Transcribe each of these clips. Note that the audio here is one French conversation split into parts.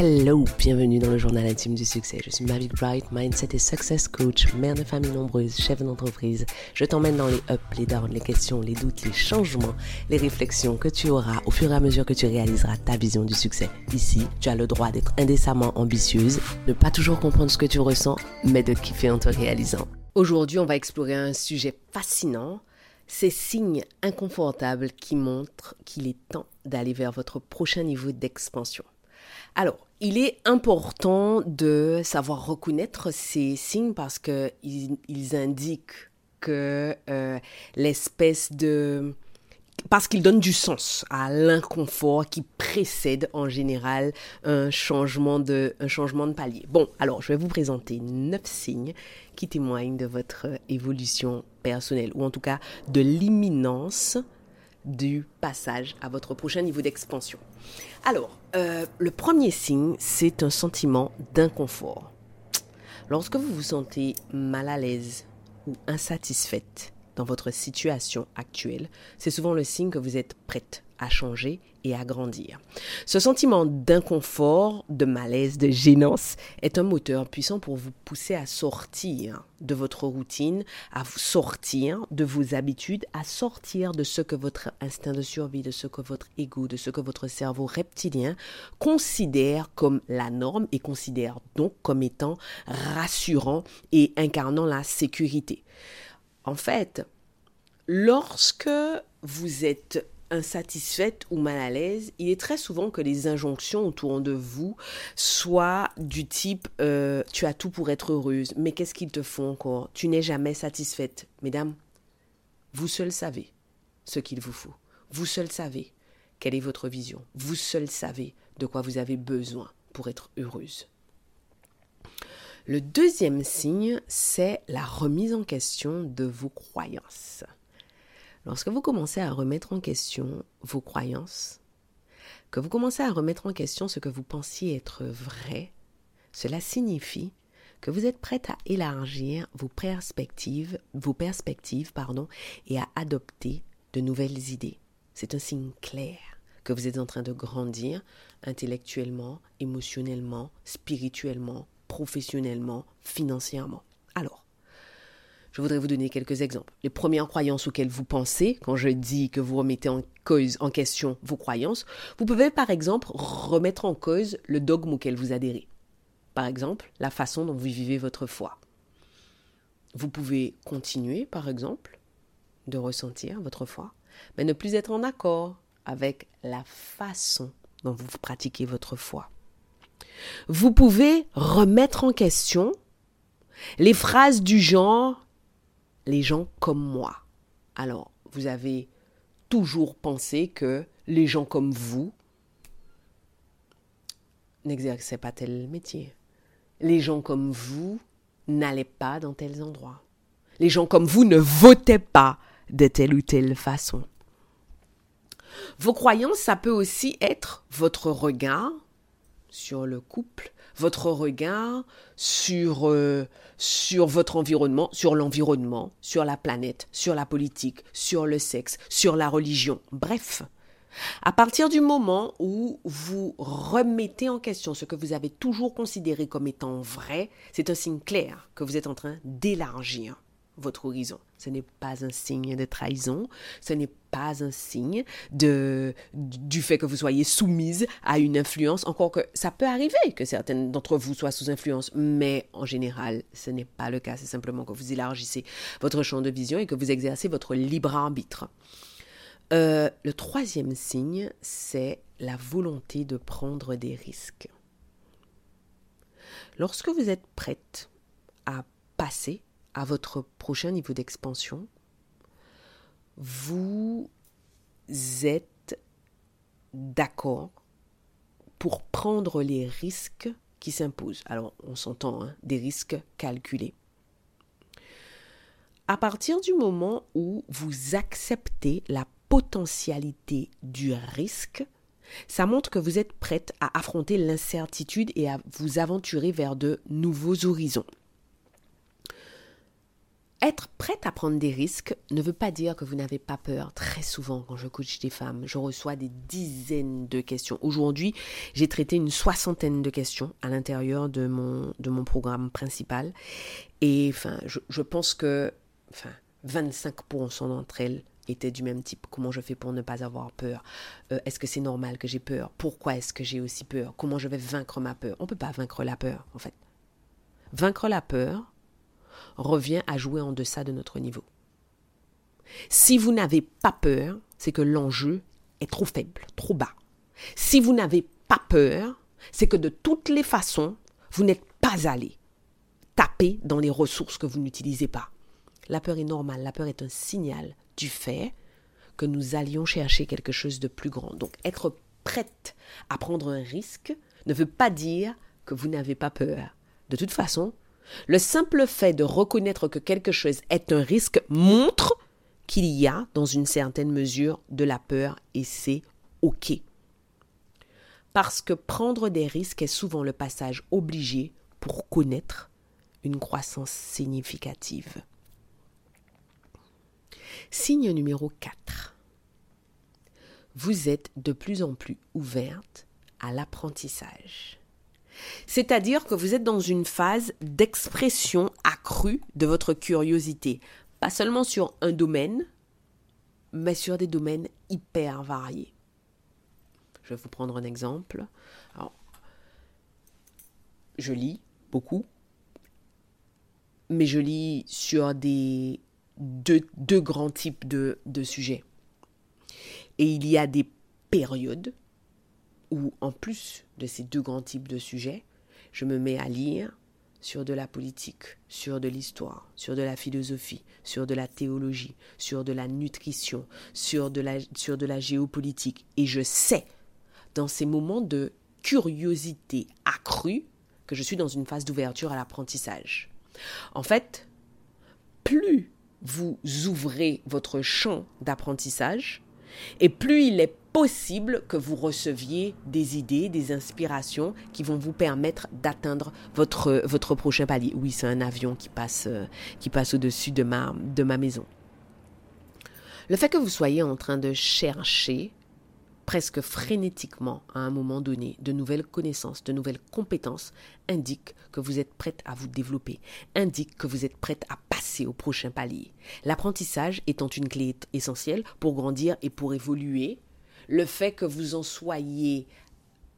Hello, bienvenue dans le journal intime du succès. Je suis Mavic Bright, mindset et success coach, mère de famille nombreuse, chef d'entreprise. Je t'emmène dans les ups, les downs, les questions, les doutes, les changements, les réflexions que tu auras au fur et à mesure que tu réaliseras ta vision du succès. Ici, tu as le droit d'être indécemment ambitieuse, ne pas toujours comprendre ce que tu ressens, mais de kiffer en te réalisant. Aujourd'hui, on va explorer un sujet fascinant, ces signes inconfortables qui montrent qu'il est temps d'aller vers votre prochain niveau d'expansion. Alors, il est important de savoir reconnaître ces signes parce qu'ils ils indiquent que euh, l'espèce de... Parce qu'ils donnent du sens à l'inconfort qui précède en général un changement, de, un changement de palier. Bon, alors je vais vous présenter neuf signes qui témoignent de votre évolution personnelle ou en tout cas de l'imminence du passage à votre prochain niveau d'expansion. Alors, euh, le premier signe, c'est un sentiment d'inconfort. Lorsque vous vous sentez mal à l'aise ou insatisfaite dans votre situation actuelle, c'est souvent le signe que vous êtes prête à changer et à grandir. Ce sentiment d'inconfort, de malaise, de gênance est un moteur puissant pour vous pousser à sortir de votre routine, à sortir de vos habitudes, à sortir de ce que votre instinct de survie, de ce que votre ego, de ce que votre cerveau reptilien considère comme la norme et considère donc comme étant rassurant et incarnant la sécurité. En fait, lorsque vous êtes insatisfaite ou mal à l'aise, il est très souvent que les injonctions autour de vous soient du type euh, tu as tout pour être heureuse, mais qu'est-ce qu'il te faut encore? Tu n'es jamais satisfaite. Mesdames, vous seul savez ce qu'il vous faut. Vous seul savez quelle est votre vision. Vous seul savez de quoi vous avez besoin pour être heureuse. Le deuxième signe, c'est la remise en question de vos croyances. Lorsque vous commencez à remettre en question vos croyances, que vous commencez à remettre en question ce que vous pensiez être vrai, cela signifie que vous êtes prête à élargir vos perspectives, vos perspectives pardon, et à adopter de nouvelles idées. C'est un signe clair que vous êtes en train de grandir intellectuellement, émotionnellement, spirituellement, professionnellement, financièrement. Je voudrais vous donner quelques exemples. Les premières croyances auxquelles vous pensez, quand je dis que vous remettez en cause, en question vos croyances, vous pouvez par exemple remettre en cause le dogme auquel vous adhérez. Par exemple, la façon dont vous vivez votre foi. Vous pouvez continuer, par exemple, de ressentir votre foi, mais ne plus être en accord avec la façon dont vous pratiquez votre foi. Vous pouvez remettre en question les phrases du genre les gens comme moi. Alors, vous avez toujours pensé que les gens comme vous n'exerçaient pas tel métier. Les gens comme vous n'allaient pas dans tels endroits. Les gens comme vous ne votaient pas de telle ou telle façon. Vos croyances, ça peut aussi être votre regard sur le couple, votre regard sur, euh, sur votre environnement, sur l'environnement, sur la planète, sur la politique, sur le sexe, sur la religion. Bref, à partir du moment où vous remettez en question ce que vous avez toujours considéré comme étant vrai, c'est un signe clair que vous êtes en train d'élargir votre horizon. Ce n'est pas un signe de trahison, ce n'est pas un signe de, du fait que vous soyez soumise à une influence, encore que ça peut arriver que certaines d'entre vous soient sous influence, mais en général, ce n'est pas le cas. C'est simplement que vous élargissez votre champ de vision et que vous exercez votre libre arbitre. Euh, le troisième signe, c'est la volonté de prendre des risques. Lorsque vous êtes prête à passer à votre prochain niveau d'expansion, vous êtes d'accord pour prendre les risques qui s'imposent. Alors, on s'entend, hein, des risques calculés. À partir du moment où vous acceptez la potentialité du risque, ça montre que vous êtes prête à affronter l'incertitude et à vous aventurer vers de nouveaux horizons. Être prête à prendre des risques ne veut pas dire que vous n'avez pas peur. Très souvent, quand je coach des femmes, je reçois des dizaines de questions. Aujourd'hui, j'ai traité une soixantaine de questions à l'intérieur de mon, de mon programme principal. Et enfin, je, pense que enfin, 25% d'entre elles étaient du même type. Comment je fais pour ne pas avoir peur? Euh, Est-ce que c'est normal que j'ai peur? Pourquoi est-ce que j'ai aussi peur? Comment je vais vaincre ma peur? On ne peut pas vaincre la peur, en fait. Vaincre la peur, revient à jouer en deçà de notre niveau. Si vous n'avez pas peur, c'est que l'enjeu est trop faible, trop bas. Si vous n'avez pas peur, c'est que de toutes les façons, vous n'êtes pas allé taper dans les ressources que vous n'utilisez pas. La peur est normale, la peur est un signal du fait que nous allions chercher quelque chose de plus grand. Donc être prête à prendre un risque ne veut pas dire que vous n'avez pas peur. De toute façon, le simple fait de reconnaître que quelque chose est un risque montre qu'il y a, dans une certaine mesure, de la peur et c'est OK. Parce que prendre des risques est souvent le passage obligé pour connaître une croissance significative. Signe numéro 4. Vous êtes de plus en plus ouverte à l'apprentissage. C'est-à-dire que vous êtes dans une phase d'expression accrue de votre curiosité, pas seulement sur un domaine, mais sur des domaines hyper variés. Je vais vous prendre un exemple. je lis beaucoup, mais je lis sur des deux, grands types de, de sujets. Et il y a des périodes où, en plus de ces deux grands types de sujets, je me mets à lire sur de la politique, sur de l'histoire, sur de la philosophie, sur de la théologie, sur de la nutrition, sur de la, sur de la géopolitique. Et je sais, dans ces moments de curiosité accrue, que je suis dans une phase d'ouverture à l'apprentissage. En fait, plus vous ouvrez votre champ d'apprentissage, et plus il est possible que vous receviez des idées, des inspirations qui vont vous permettre d'atteindre votre, votre prochain palier. Oui, c'est un avion qui passe, euh, qui passe au-dessus de ma, de ma maison. Le fait que vous soyez en train de chercher presque frénétiquement à un moment donné de nouvelles connaissances, de nouvelles compétences, indique que vous êtes prête à vous développer, indique que vous êtes prête à passer au prochain palier. L'apprentissage étant une clé essentielle pour grandir et pour évoluer, le fait que vous en soyez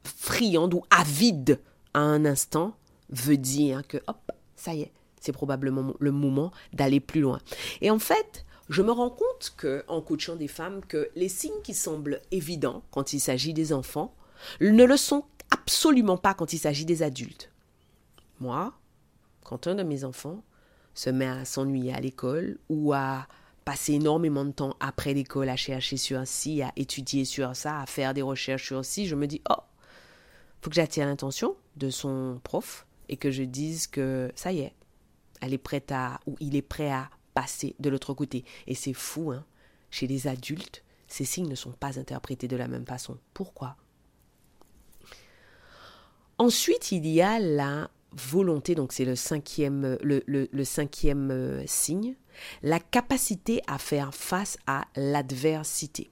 friande ou avide à un instant veut dire que, hop, ça y est, c'est probablement le moment d'aller plus loin. Et en fait, je me rends compte que, en coachant des femmes, que les signes qui semblent évidents quand il s'agit des enfants ne le sont absolument pas quand il s'agit des adultes. Moi, quand un de mes enfants se met à s'ennuyer à l'école ou à passer énormément de temps après l'école à chercher sur ci, à étudier sur ça, à faire des recherches sur ci, je me dis, oh, faut que j'attire l'attention de son prof et que je dise que ça y est, elle est prête à, ou il est prêt à passer de l'autre côté. Et c'est fou, hein. Chez les adultes, ces signes ne sont pas interprétés de la même façon. Pourquoi? Ensuite, il y a la volonté, donc c'est le cinquième, euh, signe, la capacité à faire face à l'adversité.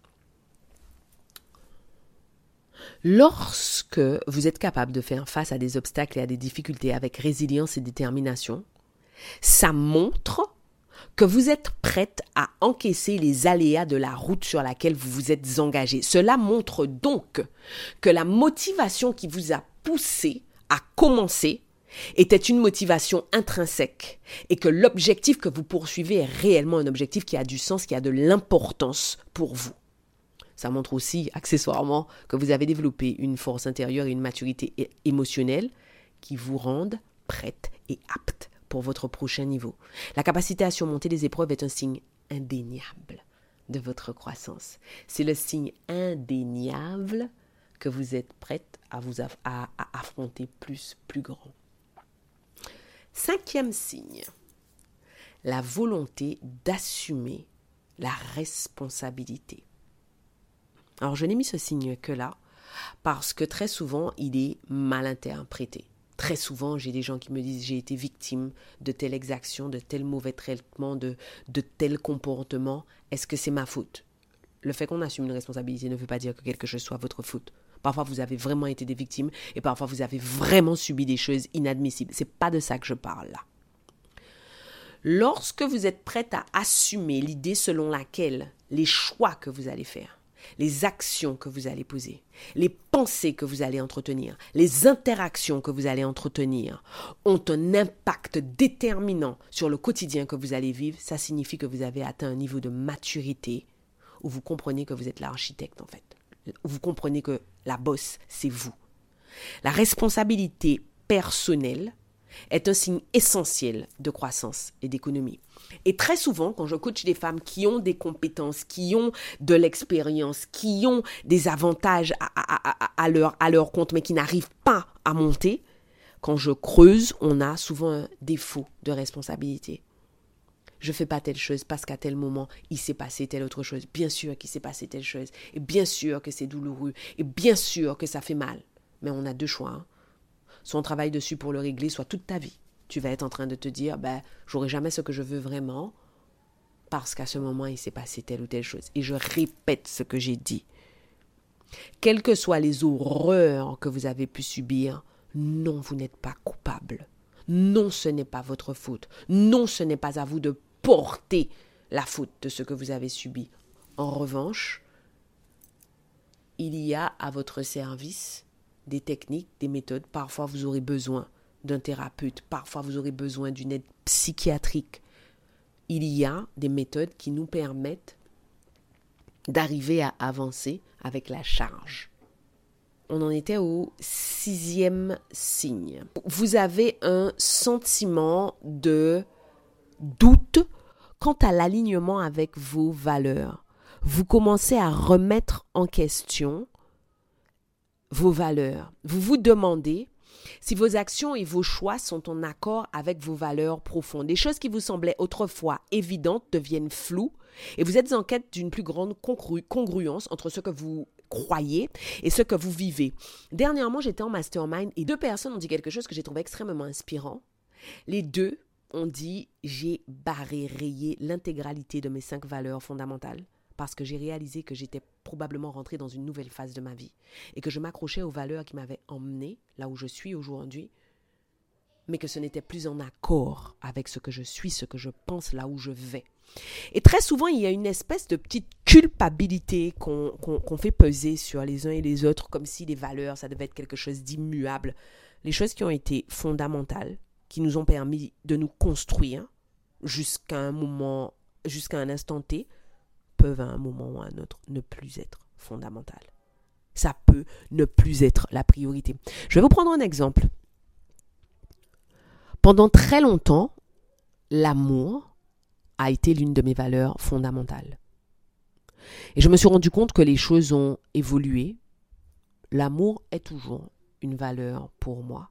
Lorsque vous êtes capable de faire face à des obstacles et à des difficultés avec résilience et détermination, ça montre que vous êtes prête à encaisser les aléas de la route sur laquelle vous vous êtes engagé. Cela montre donc que la motivation qui vous a poussé à commencer était une motivation intrinsèque et que l'objectif que vous poursuivez est réellement un objectif qui a du sens, qui a de l'importance pour vous. Ça montre aussi, accessoirement, que vous avez développé une force intérieure et une maturité émotionnelle qui vous rendent prête et apte pour votre prochain niveau. La capacité à surmonter les épreuves est un signe indéniable de votre croissance. C'est le signe indéniable que vous êtes prête à vous à affronter plus, plus grand. Cinquième signe, la volonté d'assumer la responsabilité. Alors je n'ai mis ce signe que là parce que très souvent il est mal interprété. Très souvent, j'ai des gens qui me disent j'ai été victime de telle exaction, de tel mauvais traitement, de, tel comportement. Est-ce que c'est ma faute? Le fait qu'on assume une responsabilité ne veut pas dire que quelque chose soit votre faute. Parfois, vous avez vraiment été des victimes et parfois, vous avez vraiment subi des choses inadmissibles. C'est pas de ça que je parle là. Lorsque vous êtes prête à assumer l'idée selon laquelle les choix que vous allez faire, les actions que vous allez poser, les pensées que vous allez entretenir, les interactions que vous allez entretenir ont un impact déterminant sur le quotidien que vous allez vivre, ça signifie que vous avez atteint un niveau de maturité où vous comprenez que vous êtes l'architecte en fait. Vous comprenez que la bosse, c'est vous. La responsabilité personnelle est un signe essentiel de croissance et d'économie. Et très souvent, quand je coach des femmes qui ont des compétences, qui ont de l'expérience, qui ont des avantages à, leur, à leur compte, mais qui n'arrivent pas à monter, quand je creuse, on a souvent un défaut de responsabilité. Je fais pas telle chose parce qu'à tel moment, il s'est passé telle autre chose. Bien sûr qu'il s'est passé telle chose. Et bien sûr que c'est douloureux. Et bien sûr que ça fait mal. Mais on a deux choix. Hein soit on travaille dessus pour le régler, soit toute ta vie. Tu vas être en train de te dire, ben, j'aurai jamais ce que je veux vraiment parce qu'à ce moment, il s'est passé telle ou telle chose. Et je répète ce que j'ai dit. Quelles que soient les horreurs que vous avez pu subir, non, vous n'êtes pas coupable. Non, ce n'est pas votre faute. Non, ce n'est pas à vous de porter la faute de ce que vous avez subi. En revanche, il y a à votre service des techniques, des méthodes. Parfois, vous aurez besoin d'un thérapeute. Parfois, vous aurez besoin d'une aide psychiatrique. Il y a des méthodes qui nous permettent d'arriver à avancer avec la charge. On en était au sixième signe. Vous avez un sentiment de doute quant à l'alignement avec vos valeurs. Vous commencez à remettre en question vos valeurs. Vous vous demandez si vos actions et vos choix sont en accord avec vos valeurs profondes. Des choses qui vous semblaient autrefois évidentes deviennent floues et vous êtes en quête d'une plus grande congruence entre ce que vous croyez et ce que vous vivez. Dernièrement, j'étais en mastermind et deux personnes ont dit quelque chose que j'ai trouvé extrêmement inspirant. Les deux ont dit j'ai barré, rayé l'intégralité de mes cinq valeurs fondamentales parce que j'ai réalisé que j'étais probablement rentrée dans une nouvelle phase de ma vie et que je m'accrochais aux valeurs qui m'avaient emmenée là où je suis aujourd'hui, mais que ce n'était plus en accord avec ce que je suis, ce que je pense, là où je vais. Et très souvent, il y a une espèce de petite culpabilité qu'on fait peser sur les uns et les autres, comme si les valeurs, ça devait être quelque chose d'immuable. Les choses qui ont été fondamentales, qui nous ont permis de nous construire jusqu'à un moment, jusqu'à un instant T, peuvent à un moment ou à un autre ne plus être fondamentales. Ça peut ne plus être la priorité. Je vais vous prendre un exemple. Pendant très longtemps, l'amour a été l'une de mes valeurs fondamentales. Et je me suis rendu compte que les choses ont évolué. L'amour est toujours une valeur pour moi.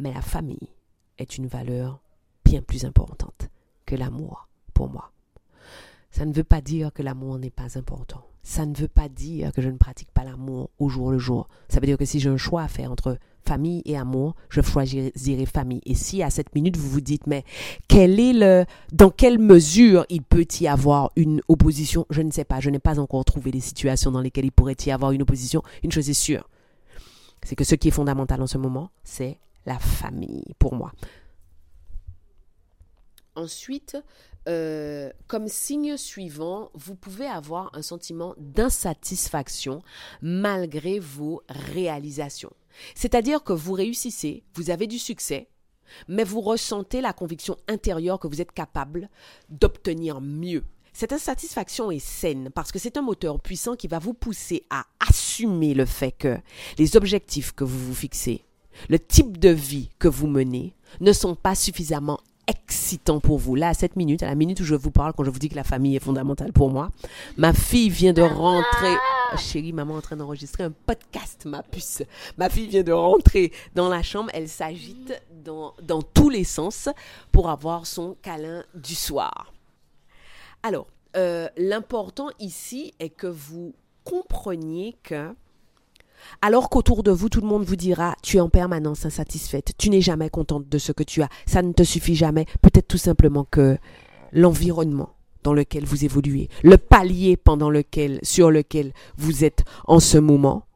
Mais la famille est une valeur bien plus importante que l'amour pour moi. Ça ne veut pas dire que l'amour n'est pas important. Ça ne veut pas dire que je ne pratique pas l'amour au jour le jour. Ça veut dire que si j'ai un choix à faire entre famille et amour, je choisirai famille. Et si à cette minute vous vous dites, mais quel est le, dans quelle mesure il peut y avoir une opposition, je ne sais pas. Je n'ai pas encore trouvé des situations dans lesquelles il pourrait y avoir une opposition. Une chose est sûre, c'est que ce qui est fondamental en ce moment, c'est la famille pour moi. Ensuite, euh, comme signe suivant, vous pouvez avoir un sentiment d'insatisfaction malgré vos réalisations. C'est-à-dire que vous réussissez, vous avez du succès, mais vous ressentez la conviction intérieure que vous êtes capable d'obtenir mieux. Cette insatisfaction est saine parce que c'est un moteur puissant qui va vous pousser à assumer le fait que les objectifs que vous vous fixez, le type de vie que vous menez ne sont pas suffisamment excitant pour vous. Là, à cette minute, à la minute où je vous parle, quand je vous dis que la famille est fondamentale pour moi, ma fille vient de rentrer. Oh, chérie, maman est en train d'enregistrer un podcast, ma puce. Ma fille vient de rentrer dans la chambre. Elle s'agite dans, dans tous les sens pour avoir son câlin du soir. Alors, euh, l'important ici est que vous compreniez que Alors qu'autour de vous, tout le monde vous dira, tu es en permanence insatisfaite, tu n'es jamais contente de ce que tu as, ça ne te suffit jamais. Peut-être tout simplement que l'environnement dans lequel vous évoluez, le palier pendant lequel, sur lequel vous êtes en ce moment,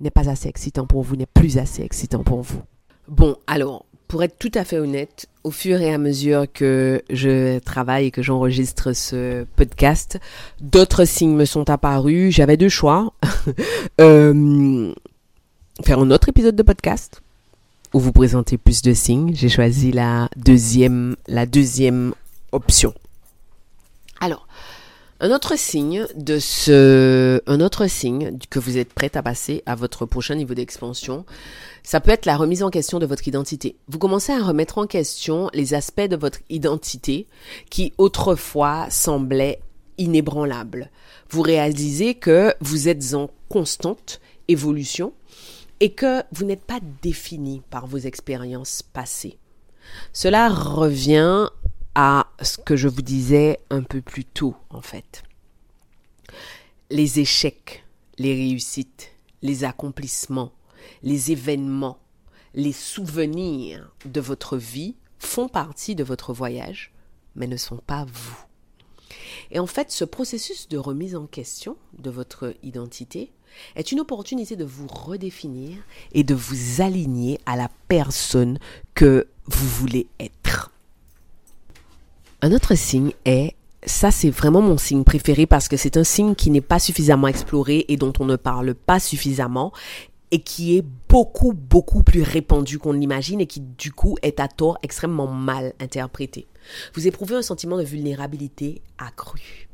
n'est pas assez excitant pour vous, n'est plus assez excitant pour vous. Bon, alors, pour être tout à fait honnête, au fur et à mesure que je travaille et que j'enregistre ce podcast, d'autres signes me sont apparus. J'avais deux choix. Euh, faire un autre épisode de podcast où vous présentez plus de signes. J'ai choisi la deuxième, la deuxième option. Alors, un autre signe de ce, un autre signe que vous êtes prête à passer à votre prochain niveau d'expansion, ça peut être la remise en question de votre identité. Vous commencez à remettre en question les aspects de votre identité qui autrefois semblaient inébranlables. Vous réalisez que vous êtes en constante évolution et que vous n'êtes pas défini par vos expériences passées. Cela revient à ce que je vous disais un peu plus tôt, en fait. Les échecs, les réussites, les accomplissements, les événements, les souvenirs de votre vie font partie de votre voyage, mais ne sont pas vous. Et en fait, ce processus de remise en question de votre identité est une opportunité de vous redéfinir et de vous aligner à la personne que vous voulez être. Un autre signe est, ça c'est vraiment mon signe préféré parce que c'est un signe qui n'est pas suffisamment exploré et dont on ne parle pas suffisamment et qui est beaucoup, beaucoup plus répandu qu'on l'imagine et qui du coup est à tort extrêmement mal interprété. Vous éprouvez un sentiment de vulnérabilité accru.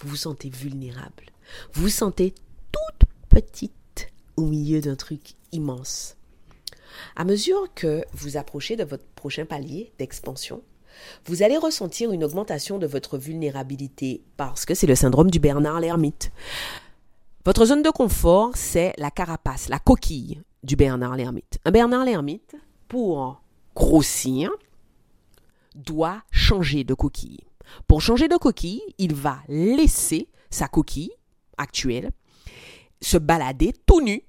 Vous vous sentez vulnérable. Vous vous sentez toute petite au milieu d'un truc immense. À mesure que vous approchez de votre prochain palier d'expansion, vous allez ressentir une augmentation de votre vulnérabilité parce que c'est le syndrome du Bernard l'ermite. Votre zone de confort, c'est la carapace, la coquille du Bernard l'ermite. Un Bernard l'ermite, pour grossir, doit changer de coquille. Pour changer de coquille, il va laisser sa coquille actuelle se balader tout nu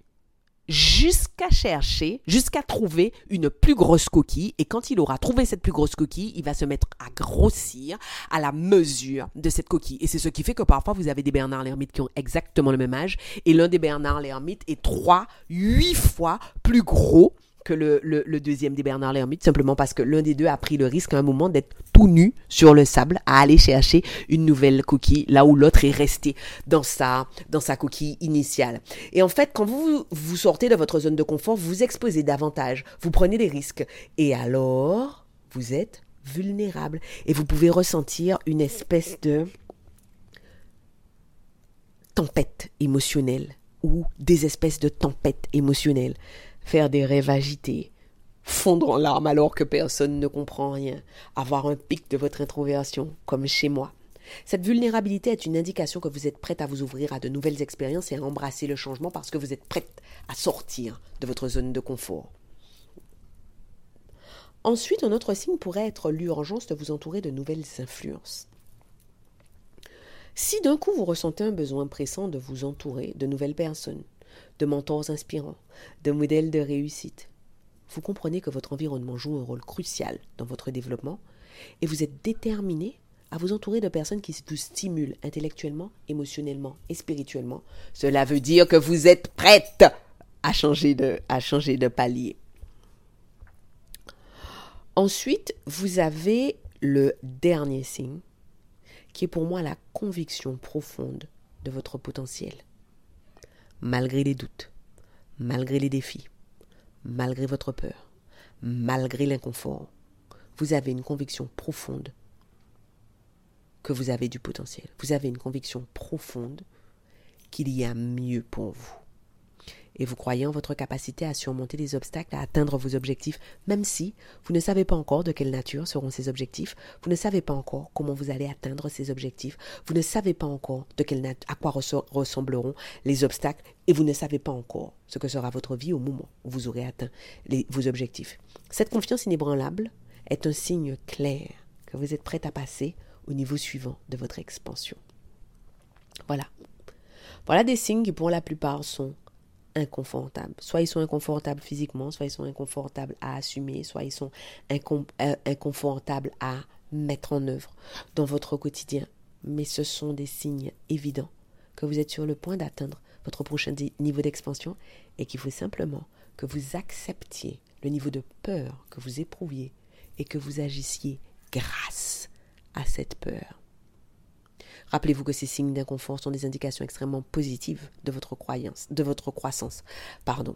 jusqu'à chercher, jusqu'à trouver une plus grosse coquille. Et quand il aura trouvé cette plus grosse coquille, il va se mettre à grossir à la mesure de cette coquille. Et c'est ce qui fait que parfois vous avez des Bernard l'ermite qui ont exactement le même âge. Et l'un des Bernard l'ermite est trois, huit fois plus gros que le, deuxième des Bernard l'ermite, simplement parce que l'un des deux a pris le risque à un moment d'être tout nu sur le sable, à aller chercher une nouvelle coquille, là où l'autre est resté dans sa, dans sa coquille initiale. Et en fait, quand vous, vous sortez de votre zone de confort, vous vous exposez davantage, vous prenez des risques. Et alors, vous êtes vulnérable. Et vous pouvez ressentir une espèce de tempête émotionnelle ou des espèces de tempêtes émotionnelles faire des rêves agités, fondre en larmes alors que personne ne comprend rien, avoir un pic de votre introversion, comme chez moi. Cette vulnérabilité est une indication que vous êtes prête à vous ouvrir à de nouvelles expériences et à embrasser le changement parce que vous êtes prête à sortir de votre zone de confort. Ensuite, un autre signe pourrait être l'urgence de vous entourer de nouvelles influences. Si d'un coup vous ressentez un besoin pressant de vous entourer de nouvelles personnes, de mentors inspirants, de modèles de réussite. Vous comprenez que votre environnement joue un rôle crucial dans votre développement et vous êtes déterminé à vous entourer de personnes qui vous stimulent intellectuellement, émotionnellement et spirituellement. Cela veut dire que vous êtes prête à changer de, à changer de palier. Ensuite, vous avez le dernier signe, qui est pour moi la conviction profonde de votre potentiel malgré les doutes, malgré les défis, malgré votre peur, malgré l'inconfort, vous avez une conviction profonde que vous avez du potentiel. Vous avez une conviction profonde qu'il y a mieux pour vous et vous croyez en votre capacité à surmonter les obstacles, à atteindre vos objectifs, même si vous ne savez pas encore de quelle nature seront ces objectifs, vous ne savez pas encore comment vous allez atteindre ces objectifs, vous ne savez pas encore de quelle à quoi ressembleront les obstacles et vous ne savez pas encore ce que sera votre vie au moment où vous aurez atteint vos objectifs. Cette confiance inébranlable est un signe clair que vous êtes prêt à passer au niveau suivant de votre expansion. Voilà. Voilà des signes qui pour la plupart sont inconfortables. Soit ils sont inconfortables physiquement, soit ils sont inconfortables à assumer, soit ils sont euh, inconfortables à mettre en œuvre dans votre quotidien. Mais ce sont des signes évidents que vous êtes sur le point d'atteindre votre prochain niveau d'expansion et qu'il faut simplement que vous acceptiez le niveau de peur que vous éprouviez et que vous agissiez grâce à cette peur. Rappelez-vous que ces signes d'inconfort sont des indications extrêmement positives de votre croyance, de votre croissance. Pardon.